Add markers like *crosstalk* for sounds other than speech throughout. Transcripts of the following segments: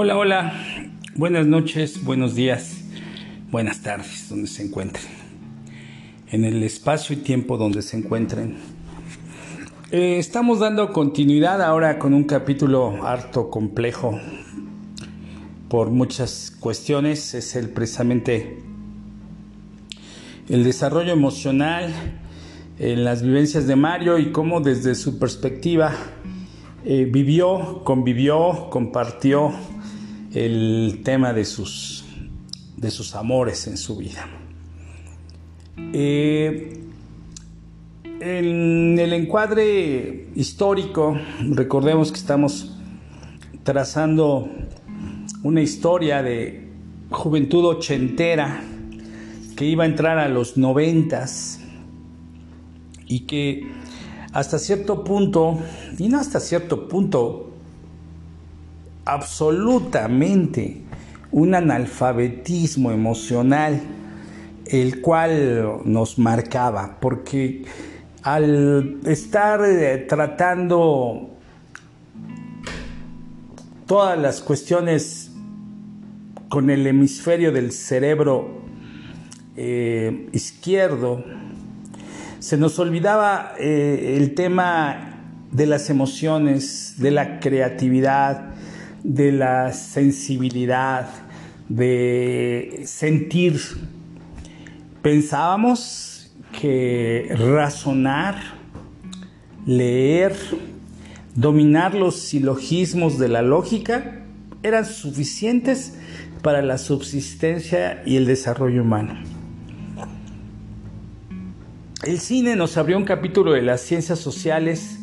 Hola, hola, buenas noches, buenos días, buenas tardes, donde se encuentren. En el espacio y tiempo donde se encuentren. Eh, estamos dando continuidad ahora con un capítulo harto complejo por muchas cuestiones. Es el precisamente el desarrollo emocional en las vivencias de Mario y cómo desde su perspectiva eh, vivió, convivió, compartió el tema de sus, de sus amores en su vida. Eh, en el encuadre histórico, recordemos que estamos trazando una historia de juventud ochentera que iba a entrar a los noventas y que hasta cierto punto, y no hasta cierto punto, absolutamente un analfabetismo emocional, el cual nos marcaba, porque al estar eh, tratando todas las cuestiones con el hemisferio del cerebro eh, izquierdo, se nos olvidaba eh, el tema de las emociones, de la creatividad, de la sensibilidad, de sentir. Pensábamos que razonar, leer, dominar los silogismos de la lógica eran suficientes para la subsistencia y el desarrollo humano. El cine nos abrió un capítulo de las ciencias sociales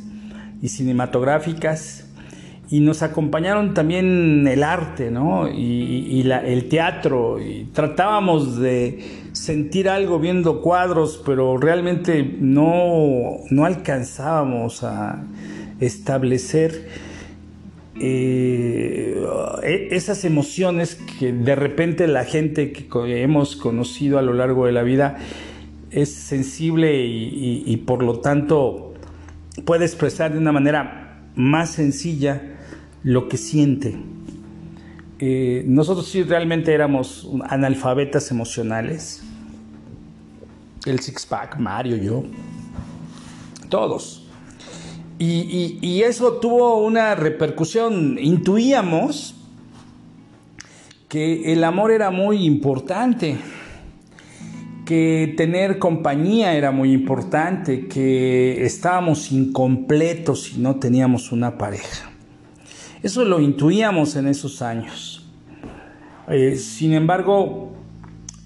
y cinematográficas y nos acompañaron también el arte, ¿no? Y, el teatro, y tratábamos de sentir algo viendo cuadros, pero realmente no, no alcanzábamos a establecer eh, e, esas emociones que de repente la gente que hemos conocido a lo largo de la vida es sensible y por lo tanto puede expresar de una manera más sencilla lo que siente. Eh, nosotros sí realmente éramos analfabetas emocionales. El six-pack, Mario, yo. Todos. Y, y, eso tuvo una repercusión. Intuíamos que el amor era muy importante, que tener compañía era muy importante, que estábamos incompletos si no teníamos una pareja. Eso lo intuíamos en esos años. Eh, sin embargo,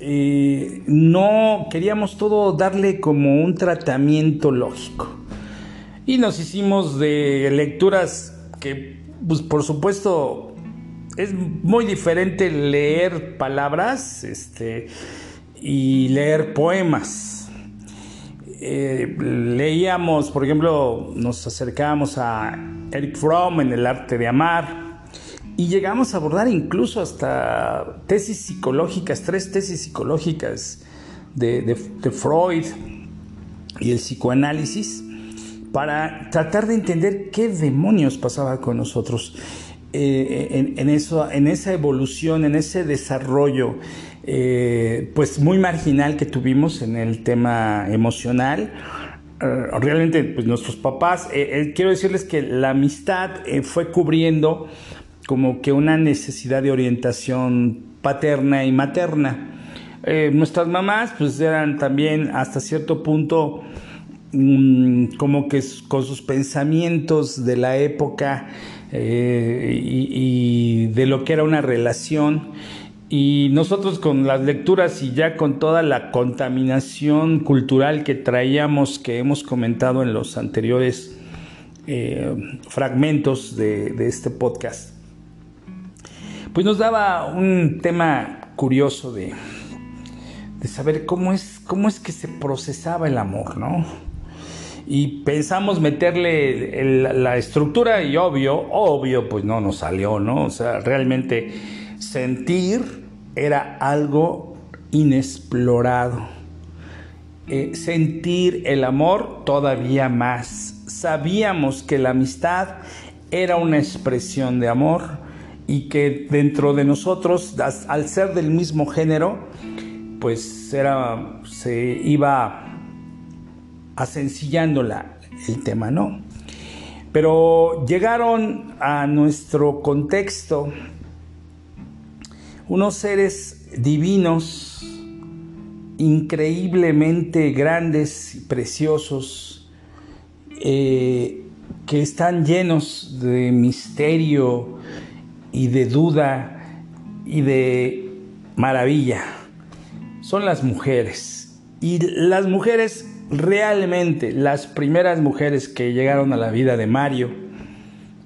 eh, no queríamos todo darle como un tratamiento lógico. Y nos hicimos de lecturas que, pues, por supuesto, es muy diferente leer palabras este, y leer poemas. Eh, leíamos, por ejemplo, nos acercábamos a Eric Fromm en El arte de amar y llegamos a abordar incluso hasta tesis psicológicas, tres tesis psicológicas de, Freud y el psicoanálisis para tratar de entender qué demonios pasaba con nosotros eh, en, eso, en esa evolución, en ese desarrollo eh, pues muy marginal que tuvimos en el tema emocional. Eh, realmente, pues nuestros papás, eh, quiero decirles que la amistad fue cubriendo como que una necesidad de orientación paterna y materna. nuestras mamás, pues eran también hasta cierto punto mm, como que con sus pensamientos de la época y, de lo que era una relación y nosotros con las lecturas y ya con toda la contaminación cultural que traíamos, que hemos comentado en los anteriores eh, fragmentos de, este podcast, pues nos daba un tema curioso de, de saber cómo es, cómo es que se procesaba el amor, ¿no? Y pensamos meterle la estructura y obvio, obvio, pues no nos salió, ¿no? O sea, realmente sentir era algo inexplorado. Eh, sentir el amor todavía más. Sabíamos que la amistad era una expresión de amor y que dentro de nosotros, al ser del mismo género, pues era, se iba asencillando la, el tema, ¿no? Pero llegaron a nuestro contexto unos seres divinos, increíblemente grandes y preciosos, eh, que están llenos de misterio y de duda y de maravilla. Son las mujeres. Y las mujeres realmente, las primeras mujeres que llegaron a la vida de Mario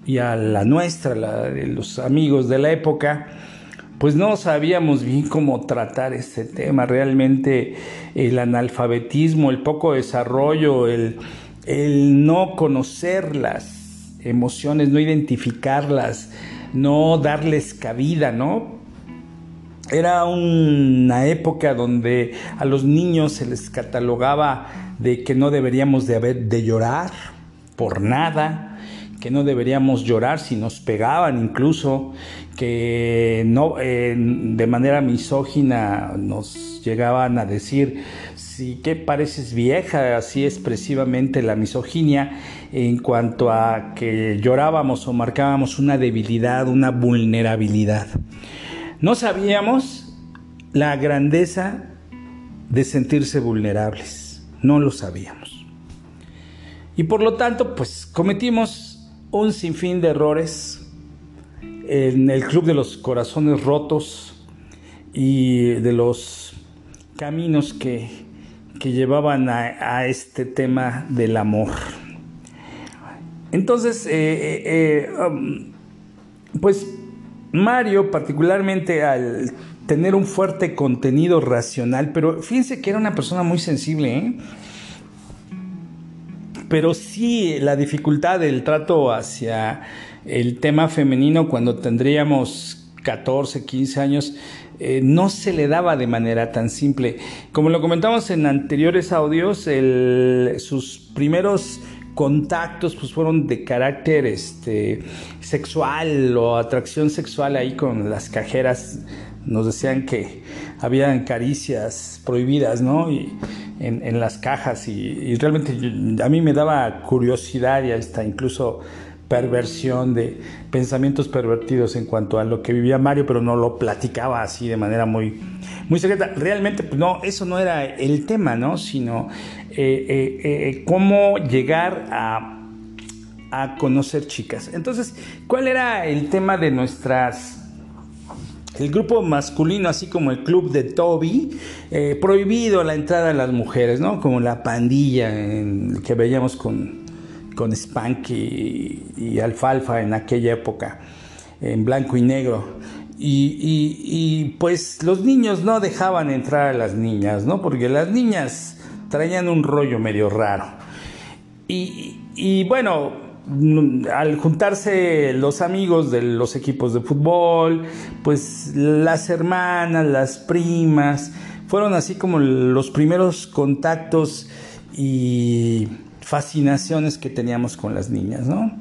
y a la nuestra, la de los amigos de la época, pues no sabíamos bien cómo tratar este tema. Realmente el analfabetismo, el poco desarrollo, el, no conocer las emociones, no identificarlas, no darles cabida, ¿no? Era una época donde a los niños se les catalogaba de que no deberíamos de, haber, de llorar por nada, que no deberíamos llorar si nos pegaban incluso, que no eh, de manera misógina nos llegaban a decir sí que pareces vieja, así expresivamente la misoginia en cuanto a que llorábamos o marcábamos una debilidad, una vulnerabilidad. No sabíamos la grandeza de sentirse vulnerables, no lo sabíamos. Y por lo tanto, pues cometimos un sinfín de errores en el Club de los Corazones Rotos y de los caminos que que llevaban a, este tema del amor. Entonces, eh, eh, eh, um, pues Mario, particularmente al tener un fuerte contenido racional, pero fíjense que era una persona muy sensible, pero sí la dificultad del trato hacia el tema femenino cuando tendríamos 14, 15 años, eh, no se le daba de manera tan simple. Como lo comentamos en anteriores audios, sus primeros contactos pues fueron de carácter este, sexual o atracción sexual ahí con las cajeras nos decían que habían caricias prohibidas no y en, las cajas y, realmente a mí me daba curiosidad y hasta incluso perversión, de pensamientos pervertidos en cuanto a lo que vivía Mario, pero no lo platicaba así de manera muy, muy secreta. Realmente, pues, no, eso no era el tema, ¿no? Sino eh, eh, eh, cómo llegar a, a conocer chicas. Entonces, ¿cuál era el tema de nuestras el grupo masculino, así como el club de Toby, prohibido la entrada a las mujeres, ¿no? Como la pandilla que veíamos con, con Spank y, Alfalfa en aquella época, en blanco y negro. Y, pues los niños no dejaban entrar a las niñas, ¿no? Porque las niñas traían un rollo medio raro. Y, bueno, al juntarse los amigos de los equipos de fútbol, pues las hermanas, las primas, fueron así como los primeros contactos y fascinaciones que teníamos con las niñas, ¿no?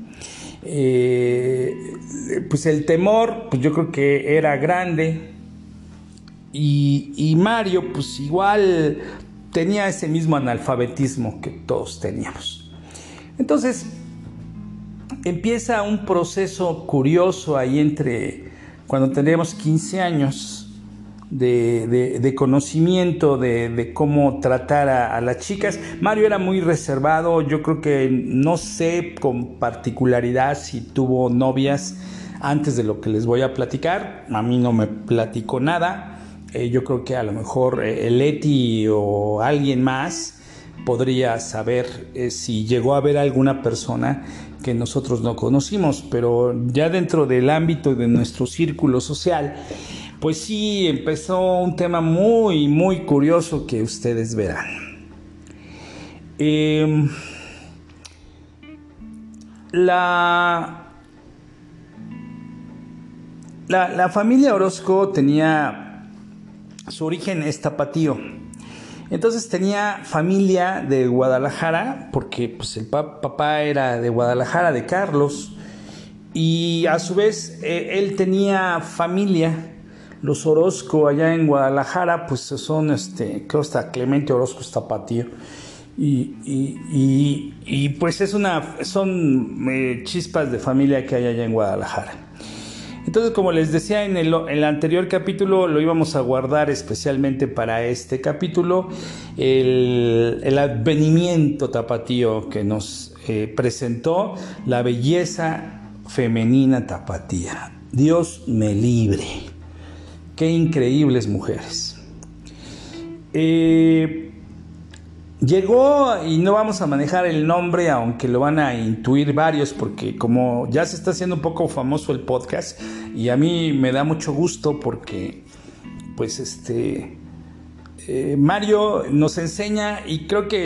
Eh, pues el temor, pues yo creo que era grande y, Mario, pues igual tenía ese mismo analfabetismo que todos teníamos. Entonces, empieza un proceso curioso ahí entre cuando teníamos 15 años de, conocimiento de, cómo tratar a, las chicas. Mario era muy reservado, yo creo que no sé con particularidad si tuvo novias antes de lo que les voy a platicar. A mí no me platicó nada. Eh, yo creo que a lo mejor eh, el Eti o alguien más podría saber eh, si llegó a ver alguna persona que nosotros no conocimos, pero ya dentro del ámbito de nuestro círculo social, pues sí, empezó un tema muy, muy curioso que ustedes verán. Em, la, la, familia Orozco tenía su origen es tapatío. Entonces tenía familia de Guadalajara, porque pues, el papá era de Guadalajara, de Carlos, y a su vez eh, él tenía familia. Los Orozco allá en Guadalajara, pues son, este, creo hasta Clemente Orozco está patío. Y, y, y, pues es una, son eh, chispas de familia que hay allá en Guadalajara. Entonces, como les decía en el, el, anterior capítulo, lo íbamos a guardar especialmente para este capítulo, el, el advenimiento tapatío que nos eh, presentó la belleza femenina tapatía. Dios me libre. Qué increíbles mujeres. Eh, llegó, y no vamos a manejar el nombre, aunque lo van a intuir varios, porque como ya se está haciendo un poco famoso el podcast, y a mí me da mucho gusto porque, pues este, eh, Mario nos enseña, y creo que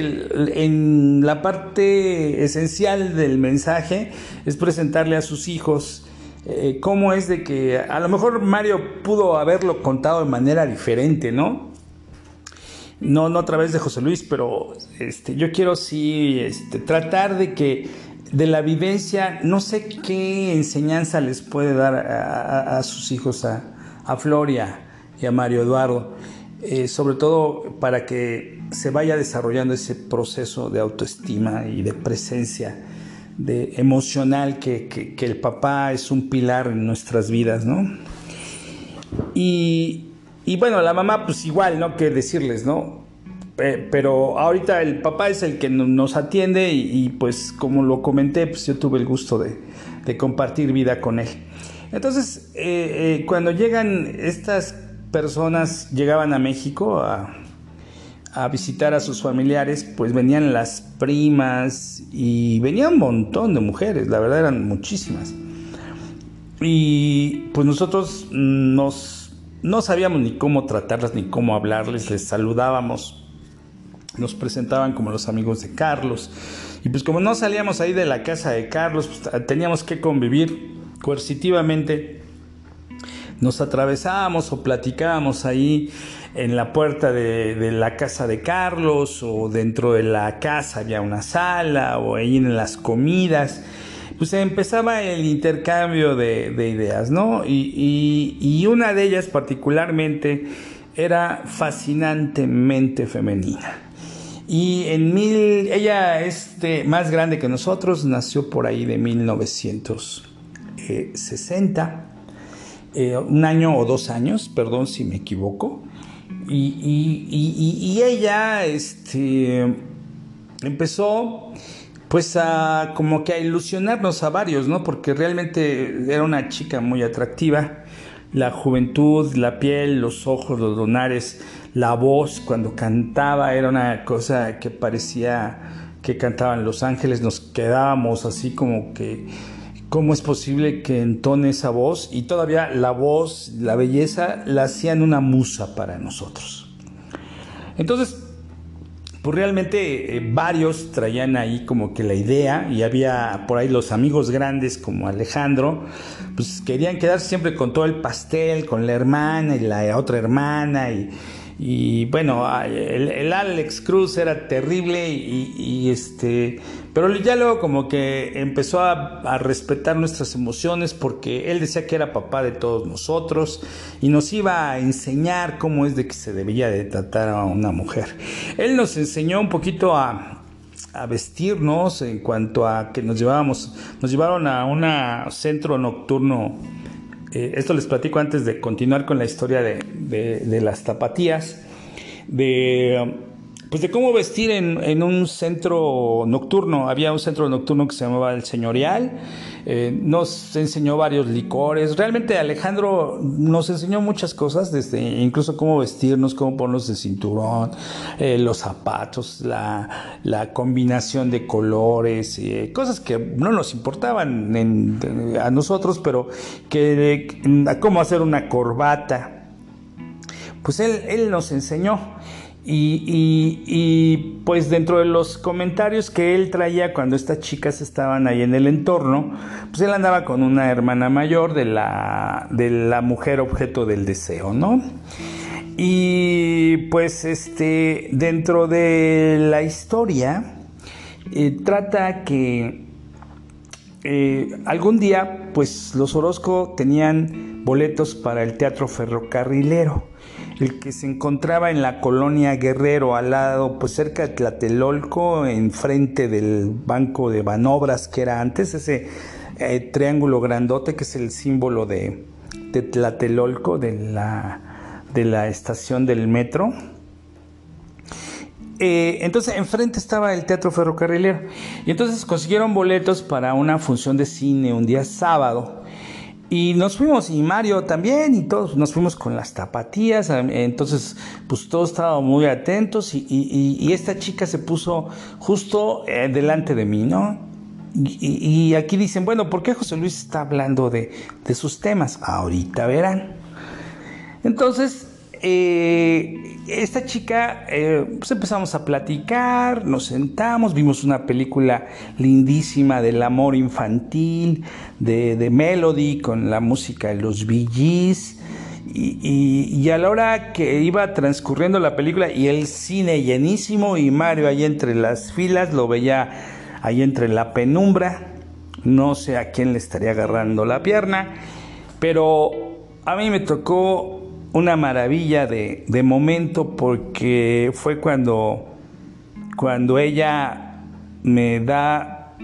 en la parte esencial del mensaje es presentarle a sus hijos eh, cómo es de que a lo mejor Mario pudo haberlo contado de manera diferente, ¿no? No, no a través de José Luis, pero este, yo quiero sí este, tratar de que de la vivencia, no sé qué enseñanza les puede dar a, sus hijos, a, a Floria y a Mario Eduardo. Eh, sobre todo para que se vaya desarrollando ese proceso de autoestima y de presencia de emocional que, el papá es un pilar en nuestras vidas, ¿no? Y, bueno, la mamá pues igual, ¿no? Que decirles, ¿no? pero ahorita el papá es el que nos atiende y, pues como lo comenté, pues yo tuve el gusto de, compartir vida con él. Entonces, eh, eh, cuando llegan estas personas llegaban a México a, visitar a sus familiares, pues venían las primas y venía un montón de mujeres, la verdad eran muchísimas. Y pues nosotros nos, no sabíamos ni cómo tratarlas ni cómo hablarles, les saludábamos, nos presentaban como los amigos de Carlos. Y pues como no salíamos ahí de la casa de Carlos, pues, teníamos que convivir coercitivamente nos atravesábamos o platicábamos ahí en la puerta de, la casa de Carlos o dentro de la casa había una sala o ahí en las comidas. Pues empezaba el intercambio de, ideas, ¿no? Y, una de ellas particularmente era fascinantemente femenina. Y en mil, ella es más grande que nosotros, nació por ahí de 1960 eh, un año o dos años, perdón si me equivoco, y, ella este, empezó pues a como que a ilusionarnos a varios, ¿no? Porque realmente era una chica muy atractiva. La juventud, la piel, los ojos, los donares, la voz cuando cantaba era una cosa que parecía que cantaban los ángeles, nos quedábamos así como que ¿Cómo es posible que entone esa voz y todavía la voz, la belleza, la hacían una musa para nosotros? Entonces, pues realmente eh, varios traían ahí como que la idea y había por ahí los amigos grandes como Alejandro, pues querían quedarse siempre con todo el pastel, con la hermana y la otra hermana y y bueno, el, Alex Cruz era terrible y, este, pero ya luego como que empezó a, respetar nuestras emociones porque él decía que era papá de todos nosotros y nos iba a enseñar cómo es de que se debía de tratar a una mujer. Él nos enseñó un poquito a, a vestirnos en cuanto a que nos llevábamos, nos llevaron a un centro nocturno eh, esto les platico antes de continuar con la historia de, las tapatías, de, pues de cómo vestir en, un centro nocturno. Había un centro nocturno que se llamaba El Señorial eh, nos enseñó varios licores. Realmente Alejandro nos enseñó muchas cosas, desde incluso cómo vestirnos, cómo ponernos el cinturón, eh, los zapatos, la, combinación de colores, eh, cosas que no nos importaban a nosotros, pero que cómo hacer una corbata. Pues él nos enseñó. Y, pues dentro de los comentarios que él traía cuando estas chicas estaban ahí en el entorno, pues él andaba con una hermana mayor de la, de la mujer objeto del deseo, ¿no? Y pues este, dentro de la historia, eh, trata que eh, algún día, pues los Orozco tenían boletos para el Teatro Ferrocarrilero, el que se encontraba en la colonia Guerrero, al lado, pues cerca de Tlatelolco, enfrente del Banco de Banobras, que era antes ese eh, triángulo grandote que es el símbolo de, Tlatelolco, de la, de la estación del metro. Eh, entonces enfrente estaba el Teatro Ferrocarrilero y entonces consiguieron boletos para una función de cine un día sábado y nos fuimos y Mario también y todos nos fuimos con las tapatías entonces pues todos estábamos muy atentos y, esta chica se puso justo eh, delante de mí no y, aquí dicen bueno ¿por qué José Luis está hablando de, de sus temas? ahorita verán entonces eh, esta chica, eh, pues empezamos a platicar, nos sentamos, vimos una película lindísima del amor infantil, de, Melody, con la música de los Bee Y, a la hora que iba transcurriendo la película y el cine llenísimo y Mario ahí entre las filas, lo veía ahí entre la penumbra, no sé a quién le estaría agarrando la pierna, pero a mí me tocó una maravilla de, momento porque fue cuando, cuando ella me da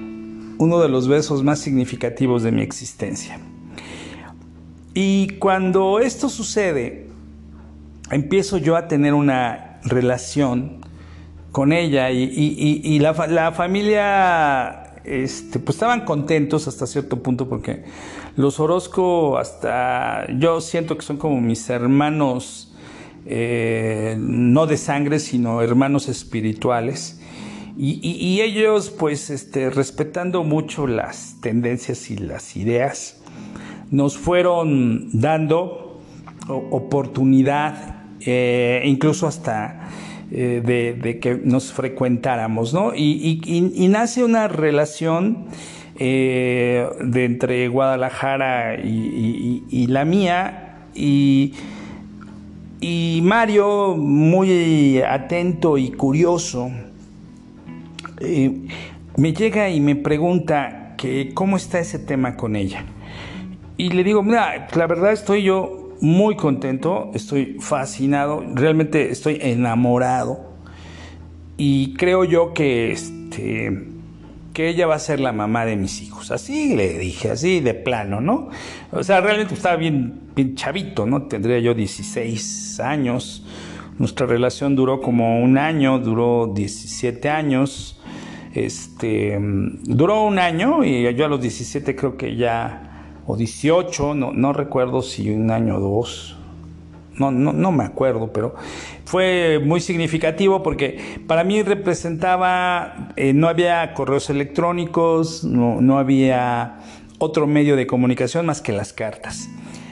uno de los besos más significativos de mi existencia. Y cuando esto sucede, empiezo yo a tener una relación con ella y, la, la, familia este, pues estaban contentos hasta cierto punto porque los Orozco hasta yo siento que son como mis hermanos, eh, no de sangre, sino hermanos espirituales. Y, ellos, pues, este, respetando mucho las tendencias y las ideas, nos fueron dando oportunidad, eh, incluso hasta eh, de, que nos frecuentáramos, ¿no? Y, nace una relación eh, de entre Guadalajara y, la mía, y, Mario, muy atento y curioso, eh, me llega y me pregunta que cómo está ese tema con ella. Y le digo, mira, la verdad estoy yo muy contento, estoy fascinado, realmente estoy enamorado y creo yo que este que ella va a ser la mamá de mis hijos. Así le dije, así de plano, ¿no? O sea, realmente estaba bien, bien chavito, ¿no? Tendría yo 16 años. Nuestra relación duró como un año, duró 17 años. Este, duró un año y yo a los 17 creo que ya o 18, no, no recuerdo si un año o dos, no, no, no, me acuerdo, pero fue muy significativo porque para mí representaba, eh, no había correos electrónicos, no, no, había otro medio de comunicación más que las cartas.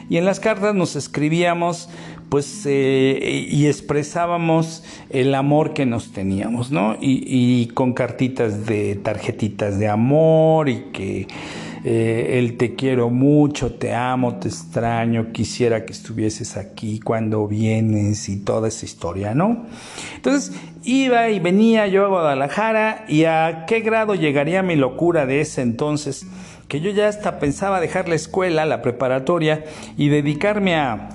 Y en las cartas nos escribíamos pues eh, y expresábamos el amor que nos teníamos, ¿no? Y, y con cartitas de tarjetitas de amor y que eh, el te quiero mucho, te amo, te extraño, quisiera que estuvieses aquí cuando vienes y toda esa historia, ¿no? Entonces iba y venía yo a Guadalajara y a qué grado llegaría mi locura de ese entonces que yo ya hasta pensaba dejar la escuela, la preparatoria y dedicarme a,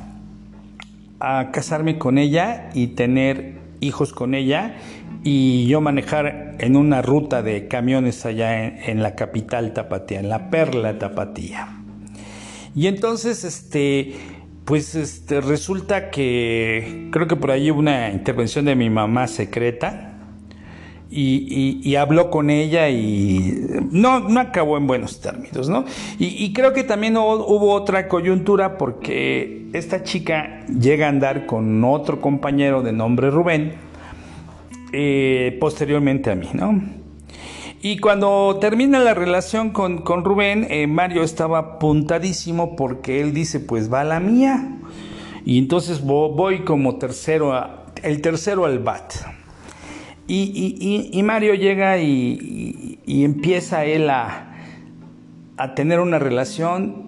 a casarme con ella y tener hijos con ella y yo manejar en una ruta de camiones allá en, la capital tapatía, en la perla tapatía. Y entonces, este, pues este, resulta que creo que por ahí hubo una intervención de mi mamá secreta y, habló con ella y no, no acabó en buenos términos, ¿no? Y, creo que también hubo otra coyuntura porque esta chica llega a andar con otro compañero de nombre Rubén eh, posteriormente a mí, ¿no? Y cuando termina la relación con, Rubén, eh, Mario estaba apuntadísimo porque él dice, pues va la mía. Y entonces voy como tercero, el tercero al bat. Y, Mario llega y, empieza él a, tener una relación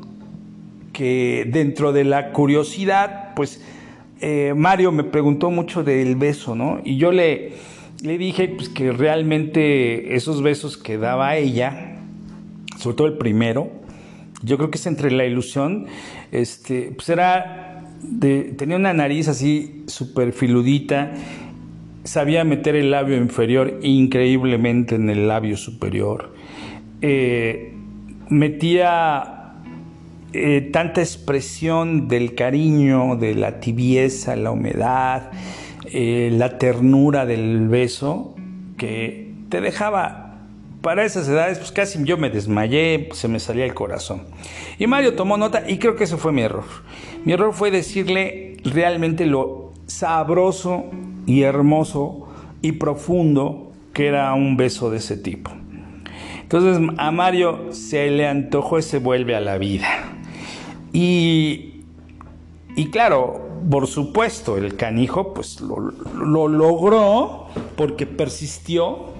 que dentro de la curiosidad, pues eh, Mario me preguntó mucho del beso, ¿no? Y yo le le dije pues, que realmente esos besos que daba ella, sobre todo el primero, yo creo que es entre la ilusión, este, pues era, de, tenía una nariz así súper filudita, sabía meter el labio inferior increíblemente en el labio superior, eh, metía eh, tanta expresión del cariño, de la tibieza, la humedad, eh, la ternura del beso, que te dejaba para esas edades, pues casi yo me desmayé, se me salía el corazón. Y Mario tomó nota y creo que ese fue mi error. Mi error fue decirle realmente lo sabroso y hermoso y profundo que era un beso de ese tipo. Entonces a Mario se le antojó ese vuelve a la vida. Y, y claro, por supuesto, el canijo pues lo, lo logró porque persistió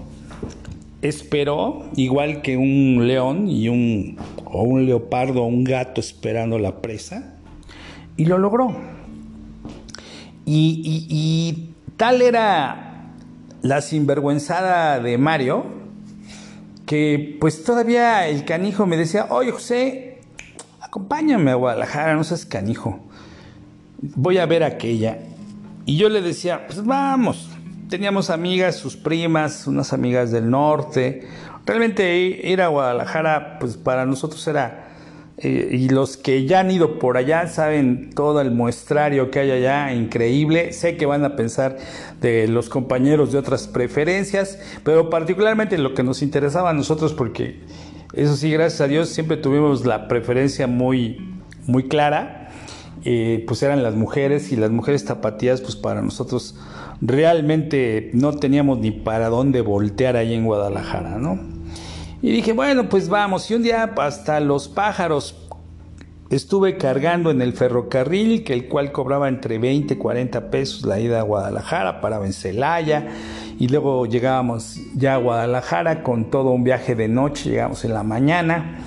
esperó, igual que un león y un, o un leopardo o un gato esperando la presa, y lo logró. Y, tal era la sinvergüenzada de Mario, que pues todavía el canijo me decía, oye José, acompáñame a Guadalajara, no seas canijo, voy a ver aquella. Y yo le decía, pues vamos, teníamos amigas, sus primas, unas amigas del norte. Realmente ir a Guadalajara, pues para nosotros era, eh, y los que ya han ido por allá saben todo el muestrario que hay allá, increíble. Sé que van a pensar de los compañeros de otras preferencias, pero particularmente lo que nos interesaba a nosotros, porque eso sí, gracias a Dios, siempre tuvimos la preferencia muy, muy clara, eh, pues eran las mujeres y las mujeres tapatías, pues para nosotros realmente no teníamos ni para dónde voltear ahí en Guadalajara, ¿no? Y dije, bueno, pues vamos. Y un día hasta los pájaros estuve cargando en el ferrocarril, que el cual cobraba entre 20 y 40 pesos la ida a Guadalajara, para en Celaya. Y luego llegábamos ya a Guadalajara con todo un viaje de noche, llegamos en la mañana.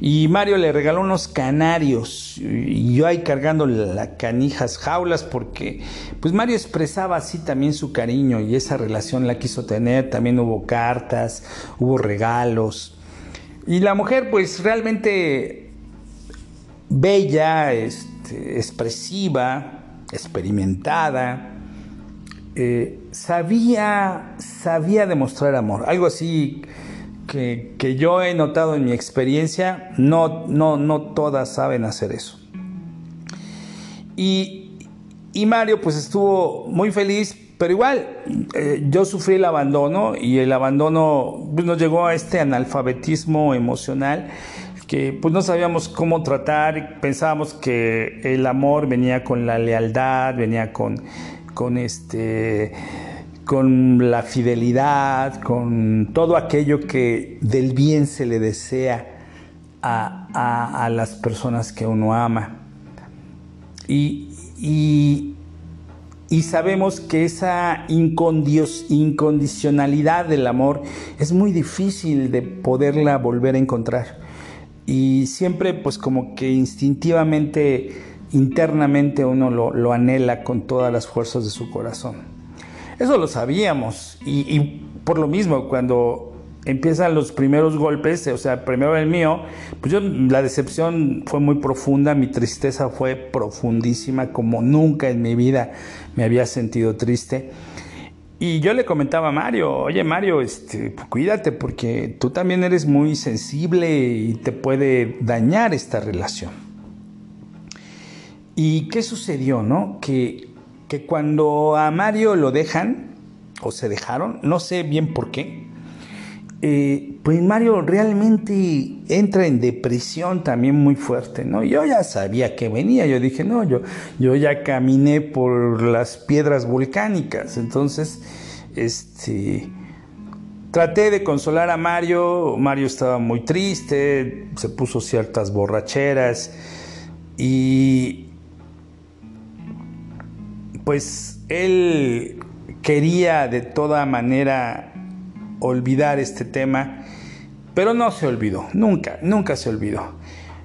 Y Mario le regaló unos canarios. Y yo ahí cargando las canijas jaulas porque pues Mario expresaba así también su cariño y esa relación la quiso tener, también hubo cartas, hubo regalos. Y la mujer pues realmente bella, este, expresiva, experimentada, eh, sabía, sabía demostrar amor, algo así que, yo he notado en mi experiencia, no, no, no todas saben hacer eso. Y, Mario pues estuvo muy feliz, pero igual eh, yo sufrí el abandono y el abandono pues, nos llegó a este analfabetismo emocional que pues no sabíamos cómo tratar, pensábamos que el amor venía con la lealtad, venía con, con este con la fidelidad, con todo aquello que del bien se le desea a, las personas que uno ama. Y, y, sabemos que esa incondicionalidad del amor es muy difícil de poderla volver a encontrar. Y siempre pues como que instintivamente, internamente uno lo anhela con todas las fuerzas de su corazón. Eso lo sabíamos y, por lo mismo cuando empiezan los primeros golpes, o sea, primero el mío, pues yo la decepción fue muy profunda, mi tristeza fue profundísima, como nunca en mi vida me había sentido triste. Y yo le comentaba a Mario, oye Mario, este, cuídate porque tú también eres muy sensible y te puede dañar esta relación. ¿Y qué sucedió, no? Que que cuando a Mario lo dejan, o se dejaron, no sé bien por qué, eh, pues Mario realmente entra en depresión también muy fuerte, ¿no? Yo ya sabía que venía, yo dije, no, yo, yo ya caminé por las piedras volcánicas, entonces, este, traté de consolar a Mario, Mario estaba muy triste, se puso ciertas borracheras y pues él quería de toda manera olvidar este tema, pero no se olvidó, nunca, nunca se olvidó.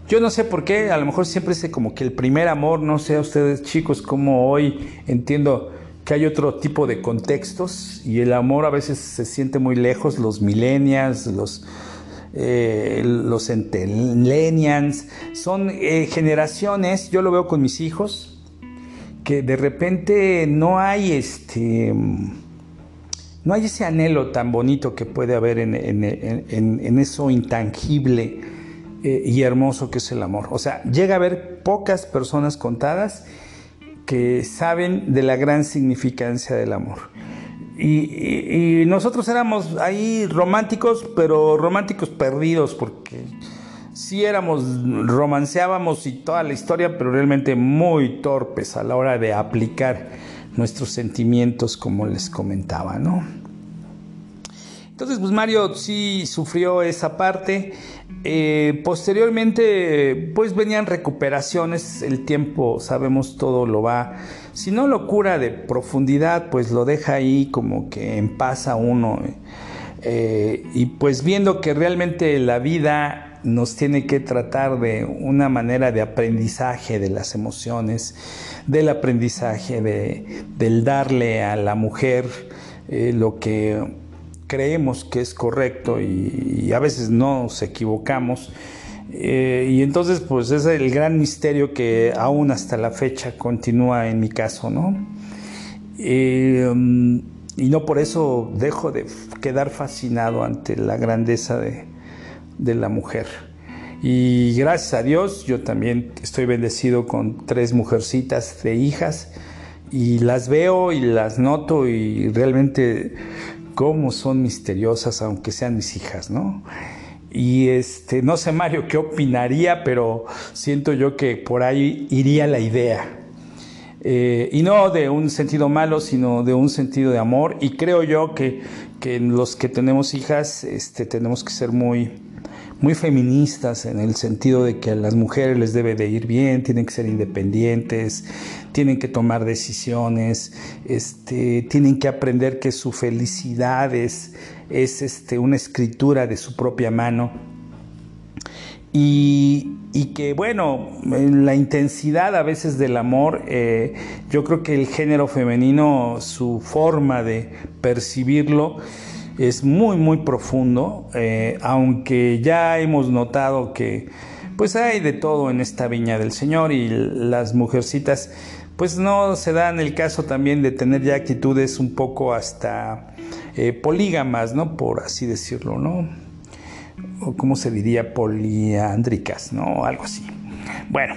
Yo no sé por qué, a lo mejor siempre es como que el primer amor, no sé a ustedes chicos como hoy entiendo que hay otro tipo de contextos y el amor a veces se siente muy lejos, los millennials, los eh, son eh, generaciones, yo lo veo con mis hijos, que de repente no hay este no hay ese anhelo tan bonito que puede haber en, eso intangible eh, y hermoso que es el amor. O sea, llega a haber pocas personas contadas que saben de la gran significancia del amor. Y, nosotros éramos ahí románticos, pero románticos perdidos, porque sí éramos, romanceábamos y toda la historia, pero realmente muy torpes a la hora de aplicar nuestros sentimientos, como les comentaba, ¿no? Entonces, pues Mario sí sufrió esa parte. Eh, posteriormente, pues venían recuperaciones, el tiempo, sabemos, todo lo va. Si no lo cura de profundidad, pues lo deja ahí como que en paz uno. Eh, y pues viendo que realmente la vida nos tiene que tratar de una manera de aprendizaje de las emociones, del aprendizaje de, del darle a la mujer eh, lo que creemos que es correcto y, a veces nos equivocamos. Eh, y entonces, pues es el gran misterio que aún hasta la fecha continúa en mi caso, ¿no? Eh, y no por eso dejo de quedar fascinado ante la grandeza de, de la mujer. Y gracias a Dios, yo también estoy bendecido con tres mujercitas de hijas y las veo y las noto y realmente cómo son misteriosas, aunque sean mis hijas, ¿no? Y este, no sé Mario qué opinaría, pero siento yo que por ahí iría la idea. Eh, y no de un sentido malo, sino de un sentido de amor. Y creo yo que, que los que tenemos hijas este, tenemos que ser muy, muy feministas en el sentido de que a las mujeres les debe de ir bien, tienen que ser independientes, tienen que tomar decisiones, este, tienen que aprender que su felicidad es, este, una escritura de su propia mano. Y, que bueno, la intensidad a veces del amor, eh, yo creo que el género femenino, su forma de percibirlo, es muy, muy profundo, eh, aunque ya hemos notado que pues hay de todo en esta viña del Señor y las mujercitas pues no se dan el caso también de tener ya actitudes un poco hasta eh, polígamas, ¿no? Por así decirlo, ¿no? O cómo se diría, poliándricas, ¿no? Algo así. Bueno,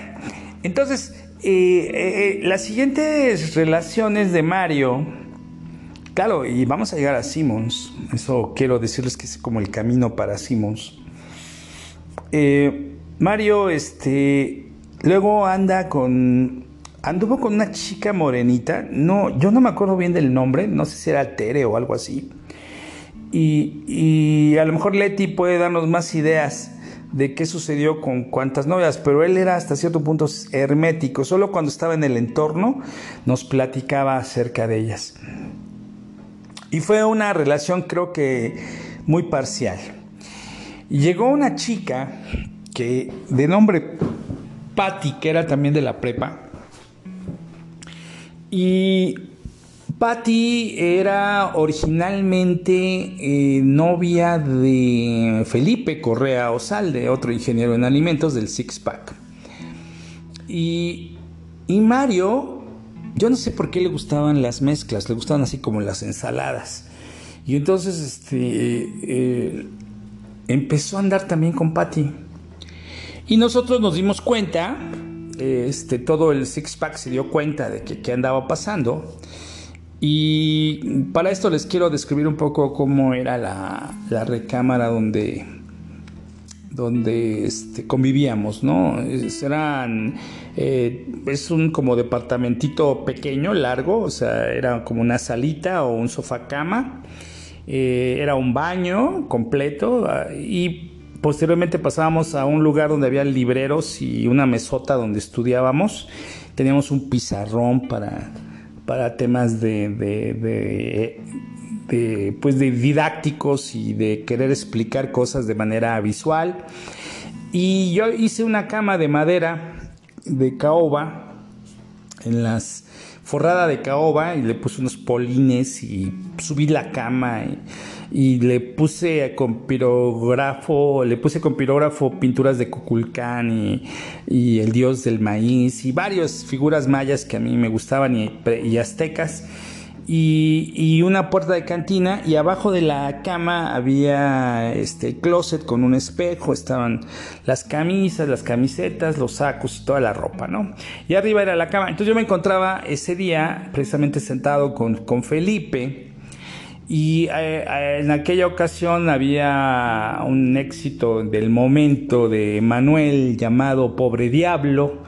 entonces, eh, las siguientes relaciones de Mario, Claro, y vamos a llegar a Simmons. Eso quiero decirles que es como el camino para Simmons. Eh, Mario, este, luego anda con, anduvo con una chica morenita. No, yo no me acuerdo bien del nombre. No sé si era Tere o algo así. Y, y a lo mejor Leti puede darnos más ideas de qué sucedió con cuántas novias, pero él era hasta cierto punto hermético, solo cuando estaba en el entorno nos platicaba acerca de ellas. Y fue una relación creo que muy parcial. Llegó una chica que de nombre Patty, que era también de la prepa. Y Patty era originalmente eh, novia de Felipe Correa Osalde, otro ingeniero en alimentos del Six Pack. Y, y Mario yo no sé por qué le gustaban las mezclas, le gustaban así como las ensaladas. Y entonces este, eh, empezó a andar también con Patty. Y nosotros nos dimos cuenta, este, todo el six pack se dio cuenta de que, andaba pasando. Y para esto les quiero describir un poco cómo era la, la recámara donde, donde este, convivíamos, ¿no? Eran, eh, es un como departamentito pequeño, largo, o sea, era como una salita o un sofá cama, eh, era un baño completo ah, y posteriormente pasábamos a un lugar donde había libreros y una mesota donde estudiábamos, teníamos un pizarrón para, para temas de, de de, pues de didácticos y de querer explicar cosas de manera visual. Y yo hice una cama de madera de caoba en las forrada de caoba y le puse unos polines y subí la cama y, le puse con pirógrafo, le puse con pirógrafo pinturas de Cuculcán y, el dios del maíz y varias figuras mayas que a mí me gustaban y aztecas y, una puerta de cantina y abajo de la cama había este closet con un espejo, estaban las camisas, las camisetas, los sacos y toda la ropa, ¿no? Y arriba era la cama. Entonces yo me encontraba ese día precisamente sentado con, con Felipe y eh, eh, en aquella ocasión había un éxito del momento de Manuel llamado Pobre Diablo,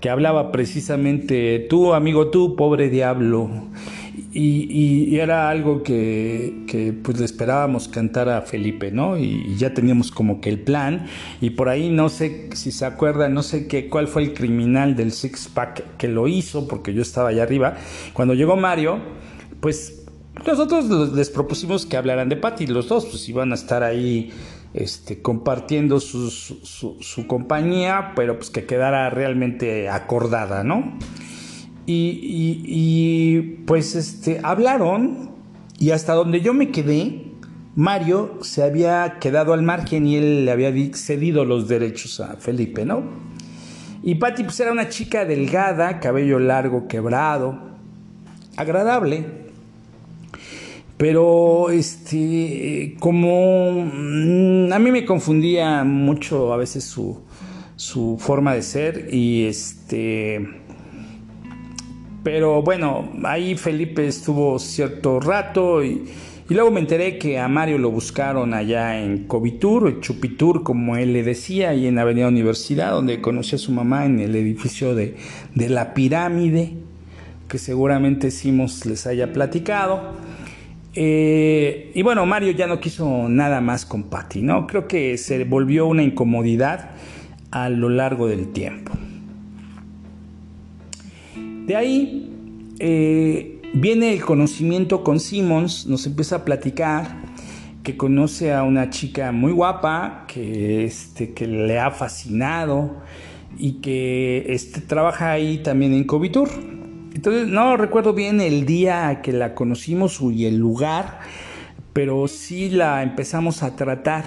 que hablaba precisamente, tú amigo, tú, pobre diablo y, era algo que, pues le esperábamos cantar a Felipe, ¿no? Y, ya teníamos como que el plan. Y por ahí no sé si se acuerdan, no sé qué, cuál fue el criminal del Six Pack que lo hizo, porque yo estaba allá arriba. Cuando llegó Mario, pues nosotros les propusimos que hablaran de Patty. Los dos pues iban a estar ahí este, compartiendo su, su compañía, pero pues que quedara realmente acordada, ¿no? Y, pues este, hablaron y hasta donde yo me quedé, Mario se había quedado al margen y él le había cedido los derechos a Felipe, ¿no? Y Patty pues era una chica delgada, cabello largo, quebrado, agradable, pero este, como mm, a mí me confundía mucho a veces su, su forma de ser y este pero bueno, ahí Felipe estuvo cierto rato y, luego me enteré que a Mario lo buscaron allá en Covitur, o Chupitur, como él le decía, y en Avenida Universidad, donde conoció a su mamá en el edificio de, la pirámide, que seguramente Simos les haya platicado. Eh, y bueno, Mario ya no quiso nada más con Patty, ¿no? Creo que se volvió una incomodidad a lo largo del tiempo. De ahí eh, viene el conocimiento con Simmons, nos empieza a platicar que conoce a una chica muy guapa que, este, que le ha fascinado y que este, trabaja ahí también en Covitur. Entonces no recuerdo bien el día que la conocimos y el lugar, pero sí la empezamos a tratar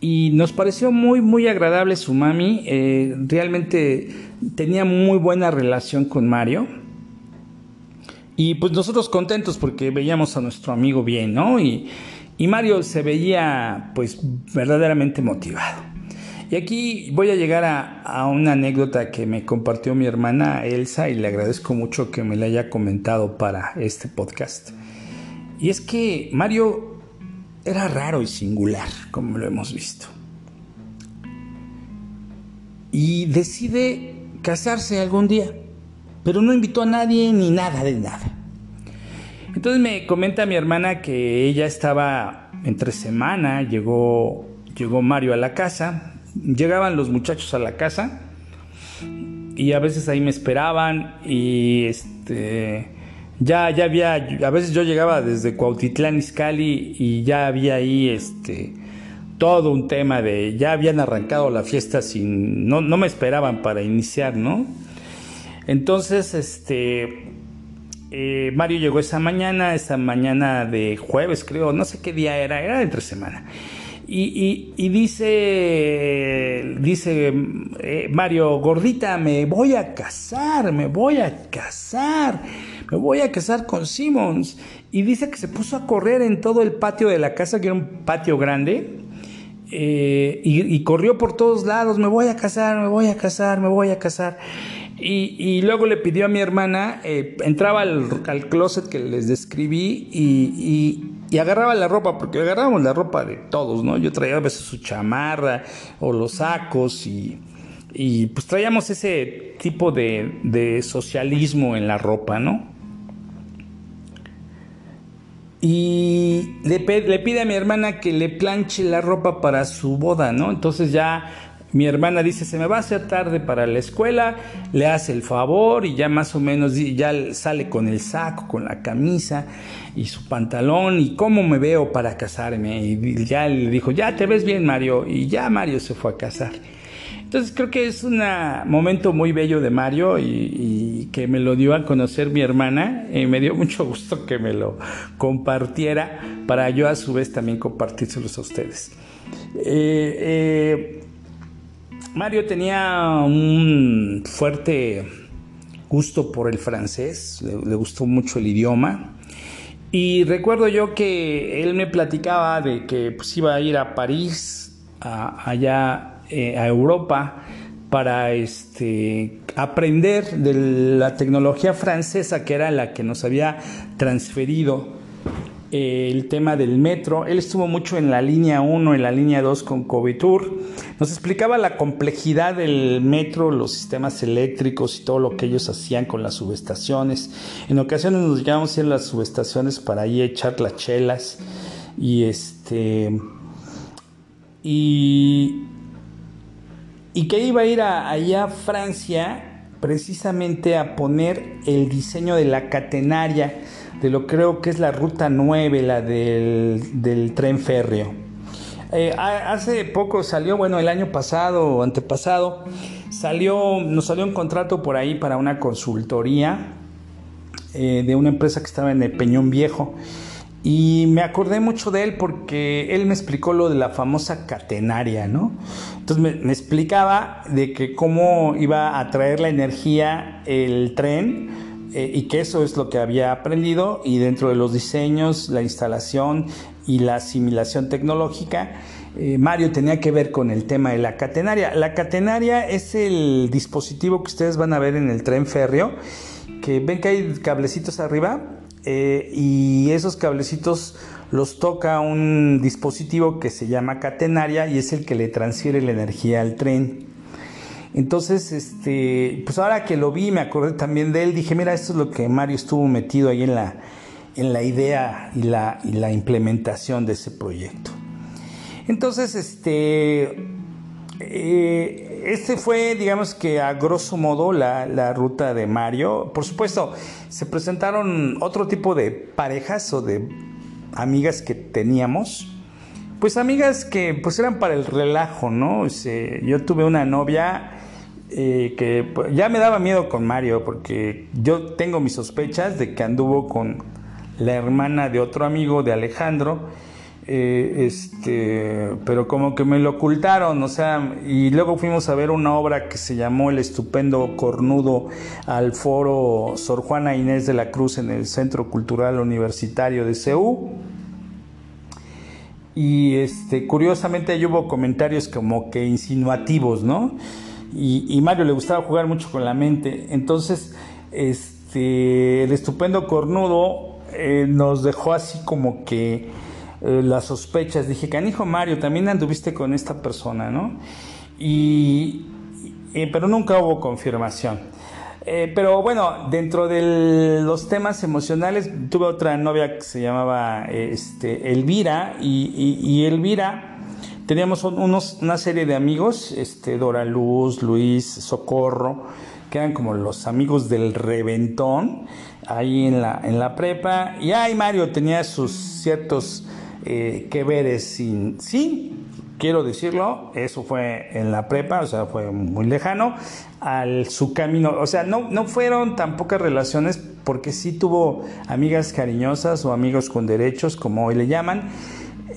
y nos pareció muy muy agradable su mami. Eh, realmente tenía muy buena relación con Mario. Y pues nosotros contentos porque veíamos a nuestro amigo bien no y, y Mario se veía pues verdaderamente motivado. Y aquí voy a llegar a, a, una anécdota que me compartió mi hermana Elsa y le agradezco mucho que me la haya comentado para este podcast. Y es que Mario era raro y singular, como lo hemos visto. Y decide casarse algún día, pero no invitó a nadie ni nada de nada. Entonces me comenta mi hermana que ella estaba entre semana, llegó, llegó Mario a la casa, llegaban los muchachos a la casa y a veces ahí me esperaban y este ya, ya había, a veces yo llegaba desde Cuautitlán Izcalli y ya había ahí este todo un tema de, ya habían arrancado la fiesta sin, no, no me esperaban para iniciar, ¿no? Entonces, este, eh, Mario llegó esa mañana, esa mañana de jueves creo, no sé qué día era, era entre semana. Y, dice, dice eh, Mario, gordita, me voy a casar, me voy a casar me voy a casar con Simmons. Y dice que se puso a correr en todo el patio de la casa, que era un patio grande, eh, y, corrió por todos lados, me voy a casar, me voy a casar, me voy a casar. Y, luego le pidió a mi hermana, eh, entraba al, closet que les describí y, agarraba la ropa, porque agarrábamos la ropa de todos, ¿no? Yo traía a veces su chamarra o los sacos y, pues traíamos ese tipo de, de socialismo en la ropa, ¿no? y le, pide a mi hermana que le planche la ropa para su boda, ¿no? Entonces ya mi hermana dice, se me va a hacer tarde para la escuela, le hace el favor y ya más o menos ya sale con el saco, con la camisa y su pantalón y cómo me veo para casarme. Y ya le dijo, ya te ves bien Mario y ya Mario se fue a casar. Entonces creo que es un momento muy bello de Mario y, que me lo dio a conocer mi hermana y me dio mucho gusto que me lo compartiera para yo a su vez también compartírselos a ustedes. Eh, eh, Mario tenía un fuerte gusto por el francés, le, gustó mucho el idioma. Y recuerdo yo que él me platicaba de que pues, iba a ir a París, allá eh, a Europa, para este, aprender de la tecnología francesa que era la que nos había transferido eh, el tema del metro. Él estuvo mucho en la línea 1, en la línea 2 con Covitur. Nos explicaba la complejidad del metro, los sistemas eléctricos y todo lo que ellos hacían con las subestaciones. En ocasiones nos llegábamos a ir a las subestaciones para ahí echar las chelas y este y y que iba a ir a, allá a Francia precisamente a poner el diseño de la catenaria de lo creo que es la ruta 9, la del, tren férreo. Eh, hace poco salió, bueno, el año pasado o antepasado, salió, nos salió un contrato por ahí para una consultoría eh, de una empresa que estaba en el Peñón Viejo. Y me acordé mucho de él porque él me explicó lo de la famosa catenaria, ¿no? Entonces me, explicaba de que cómo iba a traer la energía el tren eh, y que eso es lo que había aprendido y dentro de los diseños, la instalación y la asimilación tecnológica, eh, Mario tenía que ver con el tema de la catenaria. La catenaria es el dispositivo que ustedes van a ver en el tren férreo, que ven que hay cablecitos arriba eh, y esos cablecitos los toca un dispositivo que se llama catenaria y es el que le transfiere la energía al tren. Entonces, este, pues ahora que lo vi, me acordé también de él, dije, mira, esto es lo que Mario estuvo metido ahí en la, en la idea y la, y la implementación de ese proyecto. Entonces, este, eh, este fue, digamos que a grosso modo, la, la, ruta de Mario. Por supuesto, se presentaron otro tipo de parejas o de amigas que teníamos. Pues amigas que pues eran para el relajo, ¿no? yo tuve una novia eh, que pues, ya me daba miedo con Mario porque yo tengo mis sospechas de que anduvo con la hermana de otro amigo de Alejandro, eh, este, pero como que me lo ocultaron, o sea, y luego fuimos a ver una obra que se llamó El estupendo cornudo al foro Sor Juana Inés de la Cruz en el Centro Cultural Universitario de CEU. Y este, curiosamente ahí hubo comentarios como que insinuativos, ¿no? y, Mario le gustaba jugar mucho con la mente. Entonces, este, el estupendo cornudo eh, nos dejó así como que eh, las sospechas. Dije, canijo Mario, también anduviste con esta persona, ¿no? Y, pero nunca hubo confirmación. Eh, pero bueno, dentro de los temas emocionales, tuve otra novia que se llamaba este, Elvira y, y Elvira Teníamos unos, una serie de amigos, este, Dora Luz, Luis, Socorro, que eran como los amigos del reventón ahí en la, en la prepa. Y ahí Mario tenía sus ciertos eh, que veres sin, sí, quiero decirlo, eso fue en la prepa, o sea, fue muy lejano al su camino. O sea, no, no fueron tan pocas relaciones porque sí tuvo amigas cariñosas o amigos con derechos, como hoy le llaman,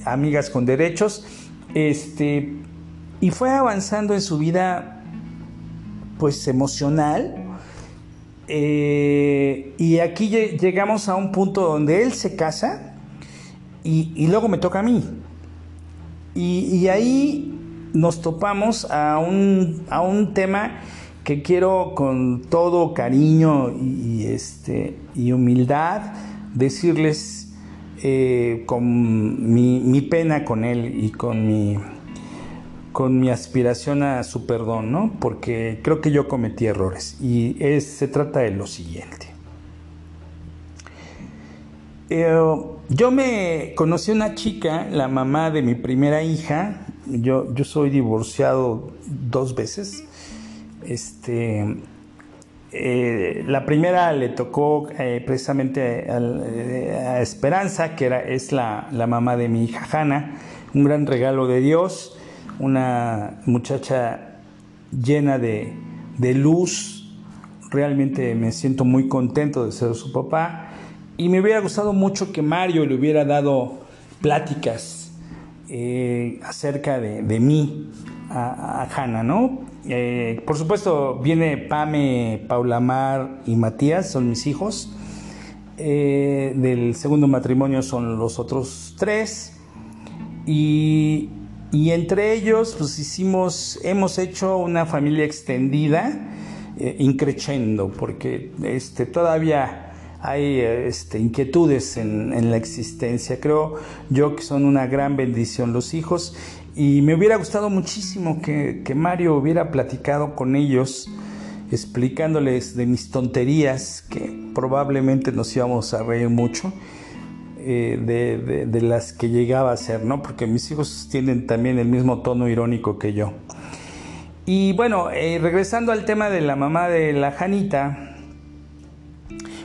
amigas con derechos este, y fue avanzando en su vida, pues emocional. Eh, y aquí llegamos a un punto donde él se casa y, luego me toca a mí. Y, ahí nos topamos a un, a un tema que quiero con todo cariño y, este, y humildad decirles eh, con mi, pena con él y con mi, con mi aspiración a su perdón, ¿no? Porque creo que yo cometí errores y se trata de lo siguiente. Eh, yo me conocí una chica, la mamá de mi primera hija. Yo, yo soy divorciado dos veces. Este, eh, la primera le tocó eh, precisamente eh, a, Esperanza, que era, es la, mamá de mi hija Hanna, un gran regalo de Dios, una muchacha llena de luz. Realmente me siento muy contento de ser su papá. Y me hubiera gustado mucho que Mario le hubiera dado pláticas eh, acerca de, de, mí a, a Hanna, ¿no? Eh, por supuesto, viene Pame, Paula Mar y Matías, son mis hijos. Eh, del segundo matrimonio son los otros tres. Y, y, entre ellos, pues hicimos, hemos hecho una familia extendida, eh, increciendo, porque este, todavía hay este, inquietudes en, la existencia. Creo yo que son una gran bendición los hijos y me hubiera gustado muchísimo que, Mario hubiera platicado con ellos explicándoles de mis tonterías que probablemente nos íbamos a reír mucho eh, de, las que llegaba a ser, ¿no? Porque mis hijos tienen también el mismo tono irónico que yo. Y bueno, eh, regresando al tema de la mamá de la Janita,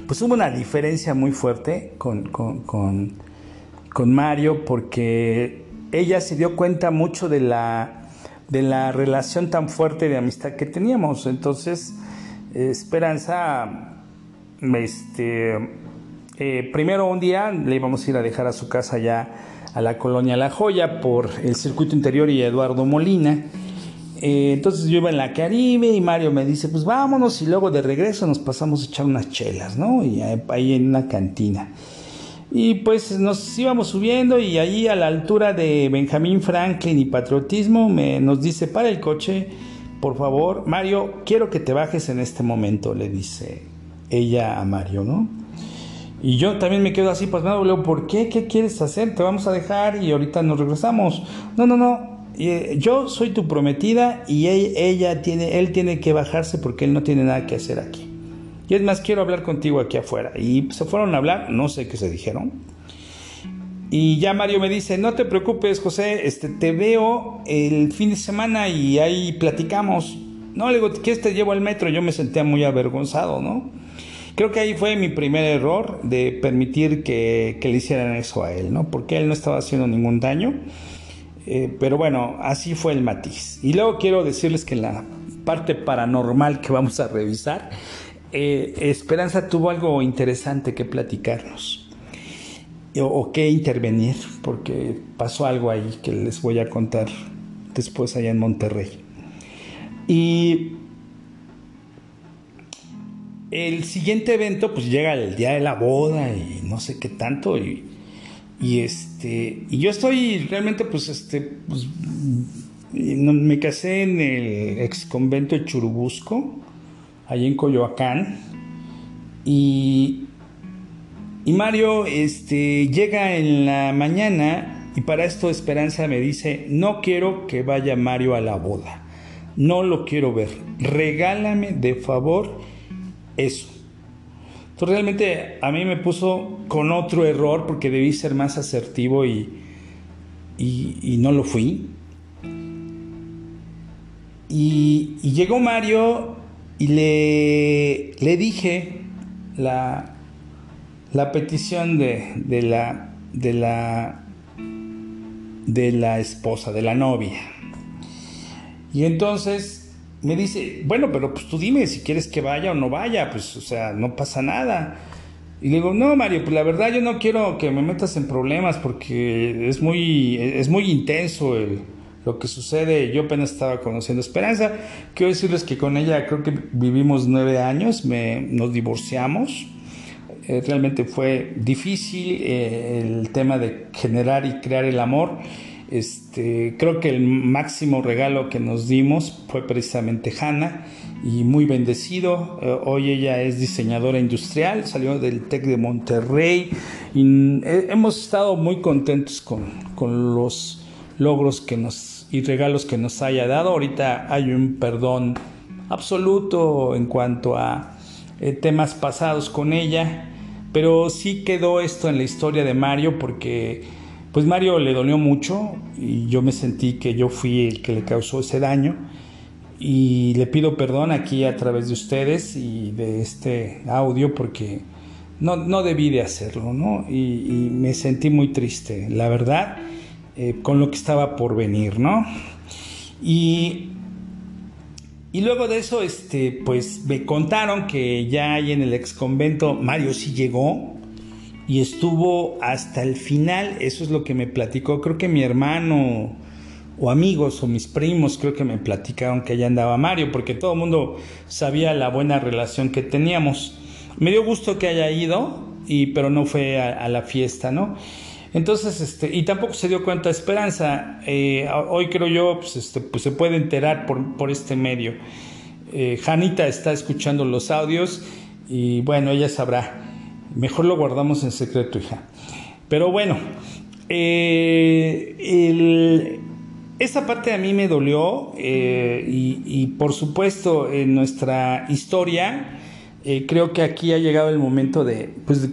pues hubo una diferencia muy fuerte con, con, con, con Mario porque ella se dio cuenta mucho de la, de la relación tan fuerte de amistad que teníamos. Entonces, Esperanza, este, eh, primero un día le íbamos a ir a dejar a su casa ya a la colonia La Joya por el circuito interior y Eduardo Molina. Eh, entonces yo iba en la Caribe y Mario me dice, pues vámonos y luego de regreso nos pasamos a echar unas chelas, ¿no? Y ahí en una cantina. Y pues nos íbamos subiendo y ahí a la altura de Benjamín Franklin y Patriotismo me, nos dice, para el coche, por favor, Mario, quiero que te bajes en este momento, le dice ella a Mario, ¿no? Y yo también me quedo así pasmado, le ¿por qué? ¿Qué quieres hacer? Te vamos a dejar y ahorita nos regresamos. No, no, no, yo soy tu prometida y ella tiene, él tiene que bajarse porque él no tiene nada que hacer aquí. Y es más, quiero hablar contigo aquí afuera. Y se fueron a hablar, no sé qué se dijeron. Y ya Mario me dice, no te preocupes, José, este, te veo el fin de semana y ahí platicamos. No, le digo, ¿quieres te llevo al metro? Yo me sentía muy avergonzado, ¿no? Creo que ahí fue mi primer error de permitir que, que le hicieran eso a él, ¿no? Porque él no estaba haciendo ningún daño eh, pero bueno, así fue el matiz. Y luego quiero decirles que en la parte paranormal que vamos a revisar, eh, Esperanza tuvo algo interesante que platicarnos o, o, que intervenir, porque pasó algo ahí que les voy a contar después allá en Monterrey. Y el siguiente evento, pues llega el día de la boda y no sé qué tanto, y y este, y yo estoy realmente, pues, este, pues, me casé en el ex convento de Churubusco, allí en Coyoacán, y, y Mario, este, llega en la mañana y para esto Esperanza me dice, no quiero que vaya Mario a la boda, no lo quiero ver, regálame de favor eso. Entonces realmente a mí me puso con otro error porque debí ser más asertivo y, y, no lo fui. Y, y, llegó Mario y le, le dije la, la petición de, de, la, de, la, de la esposa, de la novia. Y entonces me dice, bueno, pero pues tú dime si quieres que vaya o no vaya, pues o sea, no pasa nada. Y le digo, no, Mario, pues la verdad yo no quiero que me metas en problemas porque es muy, es muy intenso el, lo que sucede. Yo apenas estaba conociendo Esperanza. Quiero decirles que con ella creo que vivimos nueve años, me, nos divorciamos. Eh, realmente fue difícil eh, el tema de generar y crear el amor. Este, creo que el máximo regalo que nos dimos fue precisamente Hanna y muy bendecido. Eh, hoy ella es diseñadora industrial, salió del TEC de Monterrey y eh, hemos estado muy contentos con, los logros que nos, y regalos que nos haya dado. Ahorita hay un perdón absoluto en cuanto a eh, temas pasados con ella, pero sí quedó esto en la historia de Mario porque pues Mario le dolió mucho y yo me sentí que yo fui el que le causó ese daño y le pido perdón aquí a través de ustedes y de este audio porque no, no debí de hacerlo, ¿no? Y, me sentí muy triste, la verdad, eh, con lo que estaba por venir, ¿no? Y Y luego de eso, este, pues me contaron que ya ahí en el ex convento Mario sí llegó y estuvo hasta el final. Eso es lo que me platicó. Creo que mi hermano o amigos o mis primos creo que me platicaron que allá andaba Mario, porque todo el mundo sabía la buena relación que teníamos. Me dio gusto que haya ido, y, pero no fue a, la fiesta, ¿no? Entonces, este, y tampoco se dio cuenta Esperanza. Eh, hoy creo yo, pues, este, pues se puede enterar por, por este medio. Eh, Janita está escuchando los audios y bueno, ella sabrá. Mejor lo guardamos en secreto, hija. Pero bueno, eh, esa parte a mí me dolió eh, y, por supuesto en nuestra historia eh, creo que aquí ha llegado el momento de, pues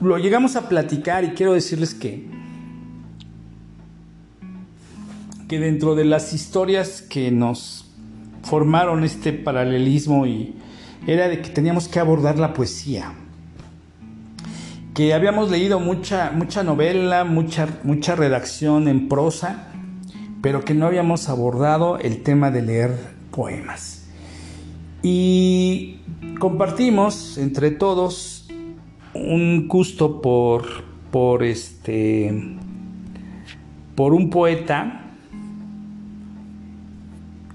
lo llegamos a platicar y quiero decirles que que dentro de las historias que nos formaron este paralelismo y era de que teníamos que abordar la poesía habíamos leído mucha mucha novela mucha mucha redacción en prosa pero que no habíamos abordado el tema de leer poemas. Y compartimos entre todos un gusto por, por este por un poeta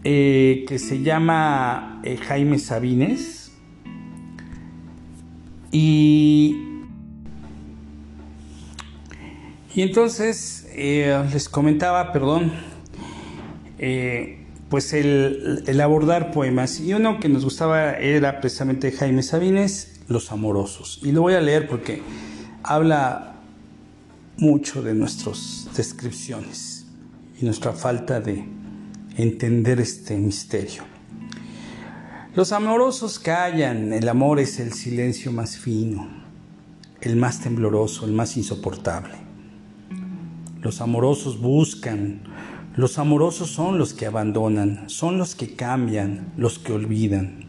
eh, que se llama eh, Jaime Sabines y y entonces eh, les comentaba, perdón, eh, pues el, abordar poemas. Y uno que nos gustaba era precisamente Jaime Sabines, Los Amorosos. Y lo voy a leer porque habla mucho de nuestras descripciones y nuestra falta de entender este misterio. Los amorosos callan, el amor es el silencio más fino, el más tembloroso, el más insoportable. Los amorosos buscan, los amorosos son los que abandonan, son los que cambian, los que olvidan.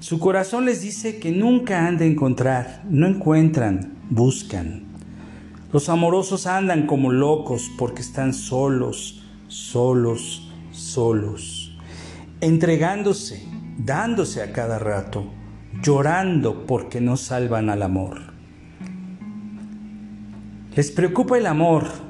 Su corazón les dice que nunca han de encontrar, no encuentran, buscan. Los amorosos andan como locos porque están solos, solos, solos, entregándose, dándose a cada rato, llorando porque no salvan al amor. Les preocupa el amor,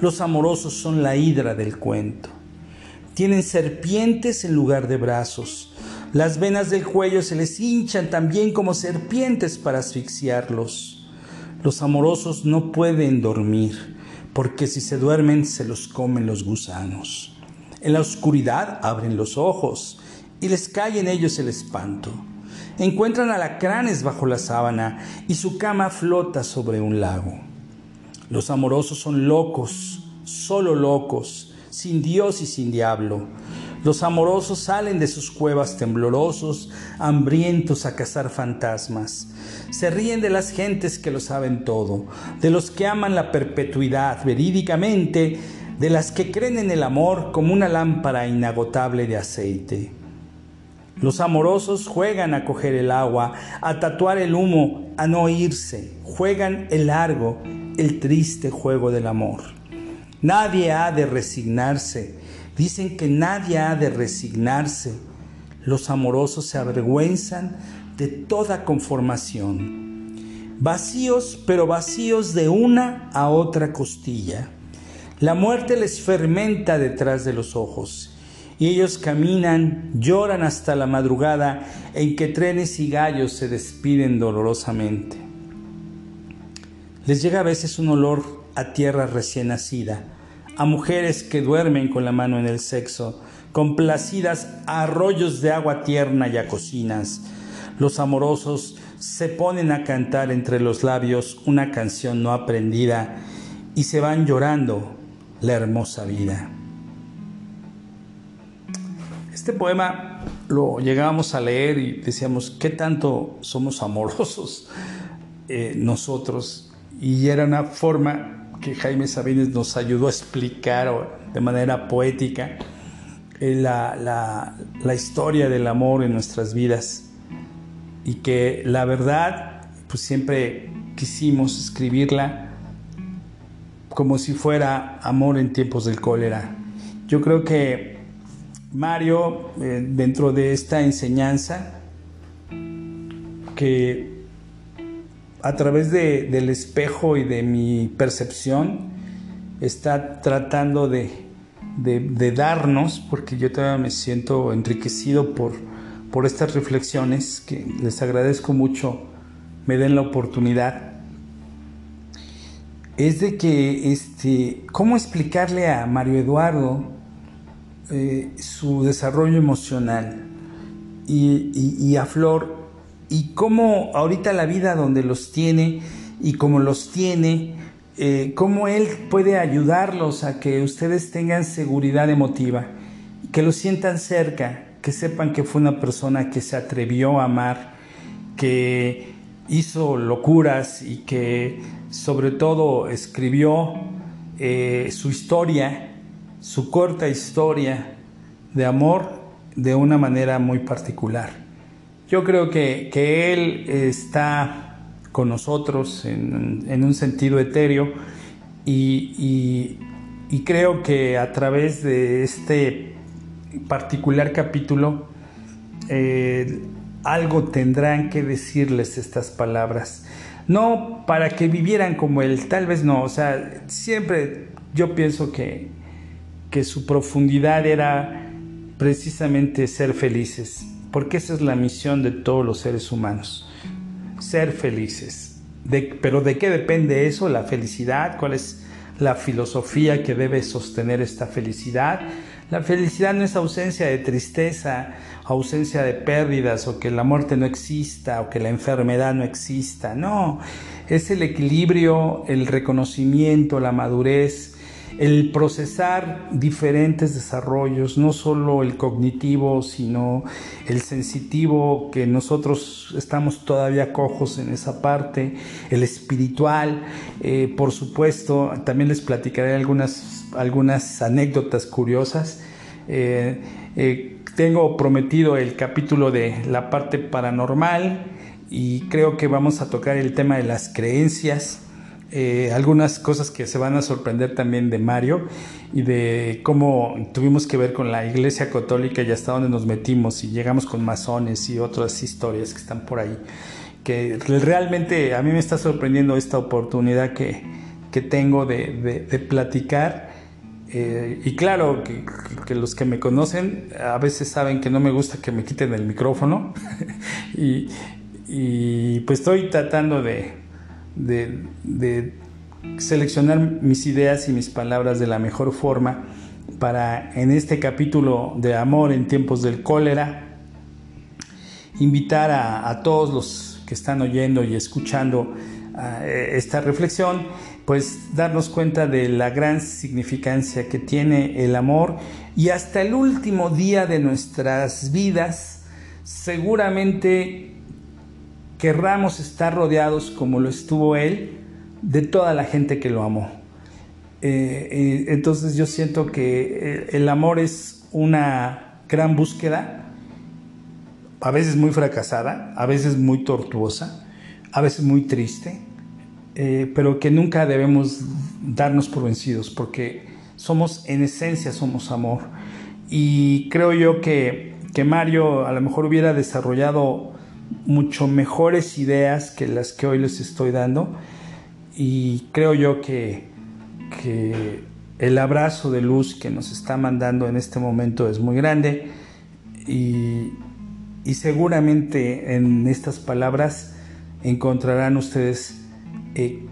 los amorosos son la hidra del cuento. Tienen serpientes en lugar de brazos. Las venas del cuello se les hinchan también como serpientes para asfixiarlos. Los amorosos no pueden dormir, porque si se duermen se los comen los gusanos. En la oscuridad abren los ojos y les cae en ellos el espanto. Encuentran alacranes bajo la sábana y su cama flota sobre un lago. Los amorosos son locos, solo locos, sin Dios y sin diablo. Los amorosos salen de sus cuevas temblorosos, hambrientos a cazar fantasmas. Se ríen de las gentes que lo saben todo, de los que aman la perpetuidad verídicamente, de las que creen en el amor como una lámpara inagotable de aceite. Los amorosos juegan a coger el agua, a tatuar el humo, a no irse, juegan el largo, el triste juego del amor. Nadie ha de resignarse. Dicen que nadie ha de resignarse. Los amorosos se avergüenzan de toda conformación. Vacíos, pero vacíos de una a otra costilla. La muerte les fermenta detrás de los ojos y ellos caminan, lloran hasta la madrugada en que trenes y gallos se despiden dolorosamente. Les llega a veces un olor a tierra recién nacida, a mujeres que duermen con la mano en el sexo, complacidas a arroyos de agua tierna y a cocinas. Los amorosos se ponen a cantar entre los labios una canción no aprendida y se van llorando la hermosa vida. Este poema lo llegábamos a leer y decíamos, ¿qué tanto somos amorosos eh, nosotros? Y era una forma que Jaime Sabines nos ayudó a explicar de manera poética eh, la, la, historia del amor en nuestras vidas y que la verdad pues siempre quisimos escribirla como si fuera amor en tiempos del cólera. Yo creo que Mario, eh, dentro de esta enseñanza, que a través del espejo y de mi percepción, está tratando de, de, darnos, porque yo todavía me siento enriquecido por, por estas reflexiones, que les agradezco mucho, me den la oportunidad es de que, este, ¿cómo explicarle a Mario Eduardo eh, su desarrollo emocional y, a Flor y cómo ahorita la vida donde los tiene y cómo los tiene, eh, cómo él puede ayudarlos a que ustedes tengan seguridad emotiva, que lo sientan cerca, que sepan que fue una persona que se atrevió a amar, que hizo locuras y que sobre todo escribió eh, su historia, su corta historia de amor de una manera muy particular. Yo creo que, él está con nosotros en, un sentido etéreo y, creo que a través de este particular capítulo eh, algo tendrán que decirles estas palabras. No para que vivieran como él, tal vez no, o sea, siempre yo pienso que, que su profundidad era precisamente ser felices, porque esa es la misión de todos los seres humanos, ser felices. pero ¿de qué depende eso? La felicidad, ¿cuál es la filosofía que debe sostener esta felicidad? La felicidad no es ausencia de tristeza, ausencia de pérdidas o que la muerte no exista o que la enfermedad no exista. No, es el equilibrio, el reconocimiento, la madurez, el procesar diferentes desarrollos, no solo el cognitivo, sino el sensitivo, que nosotros estamos todavía cojos en esa parte, el espiritual, eh, por supuesto, también les platicaré algunas, algunas anécdotas curiosas. Eh, eh, tengo prometido el capítulo de la parte paranormal y creo que vamos a tocar el tema de las creencias eh, algunas cosas que se van a sorprender también de Mario y de cómo tuvimos que ver con la Iglesia Católica y hasta dónde nos metimos y llegamos con masones y otras historias que están por ahí. Que realmente a mí me está sorprendiendo esta oportunidad que, que tengo de, de, platicar. Eh, y claro, que, que, los que me conocen a veces saben que no me gusta que me quiten el micrófono. *laughs* y, y pues estoy tratando de, de, seleccionar mis ideas y mis palabras de la mejor forma para en este capítulo de amor en tiempos del cólera invitar a, todos los que están oyendo y escuchando eh, esta reflexión pues darnos cuenta de la gran significancia que tiene el amor y hasta el último día de nuestras vidas seguramente querramos estar rodeados como lo estuvo él de toda la gente que lo amó. Eh, eh, entonces yo siento que eh, el amor es una gran búsqueda, a veces muy fracasada, a veces muy tortuosa, a veces muy triste, pero que nunca debemos darnos por vencidos porque somos en esencia somos amor. Y creo yo que, que Mario a lo mejor hubiera desarrollado mucho mejores ideas que las que hoy les estoy dando. Y creo yo que, que el abrazo de luz que nos está mandando en este momento es muy grande. Y, y seguramente en estas palabras encontrarán ustedes eh,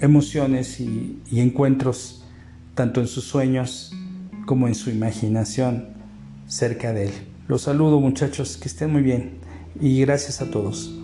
emociones y, y encuentros tanto en sus sueños como en su imaginación cerca de él. Los saludo muchachos, que estén muy bien y gracias a todos.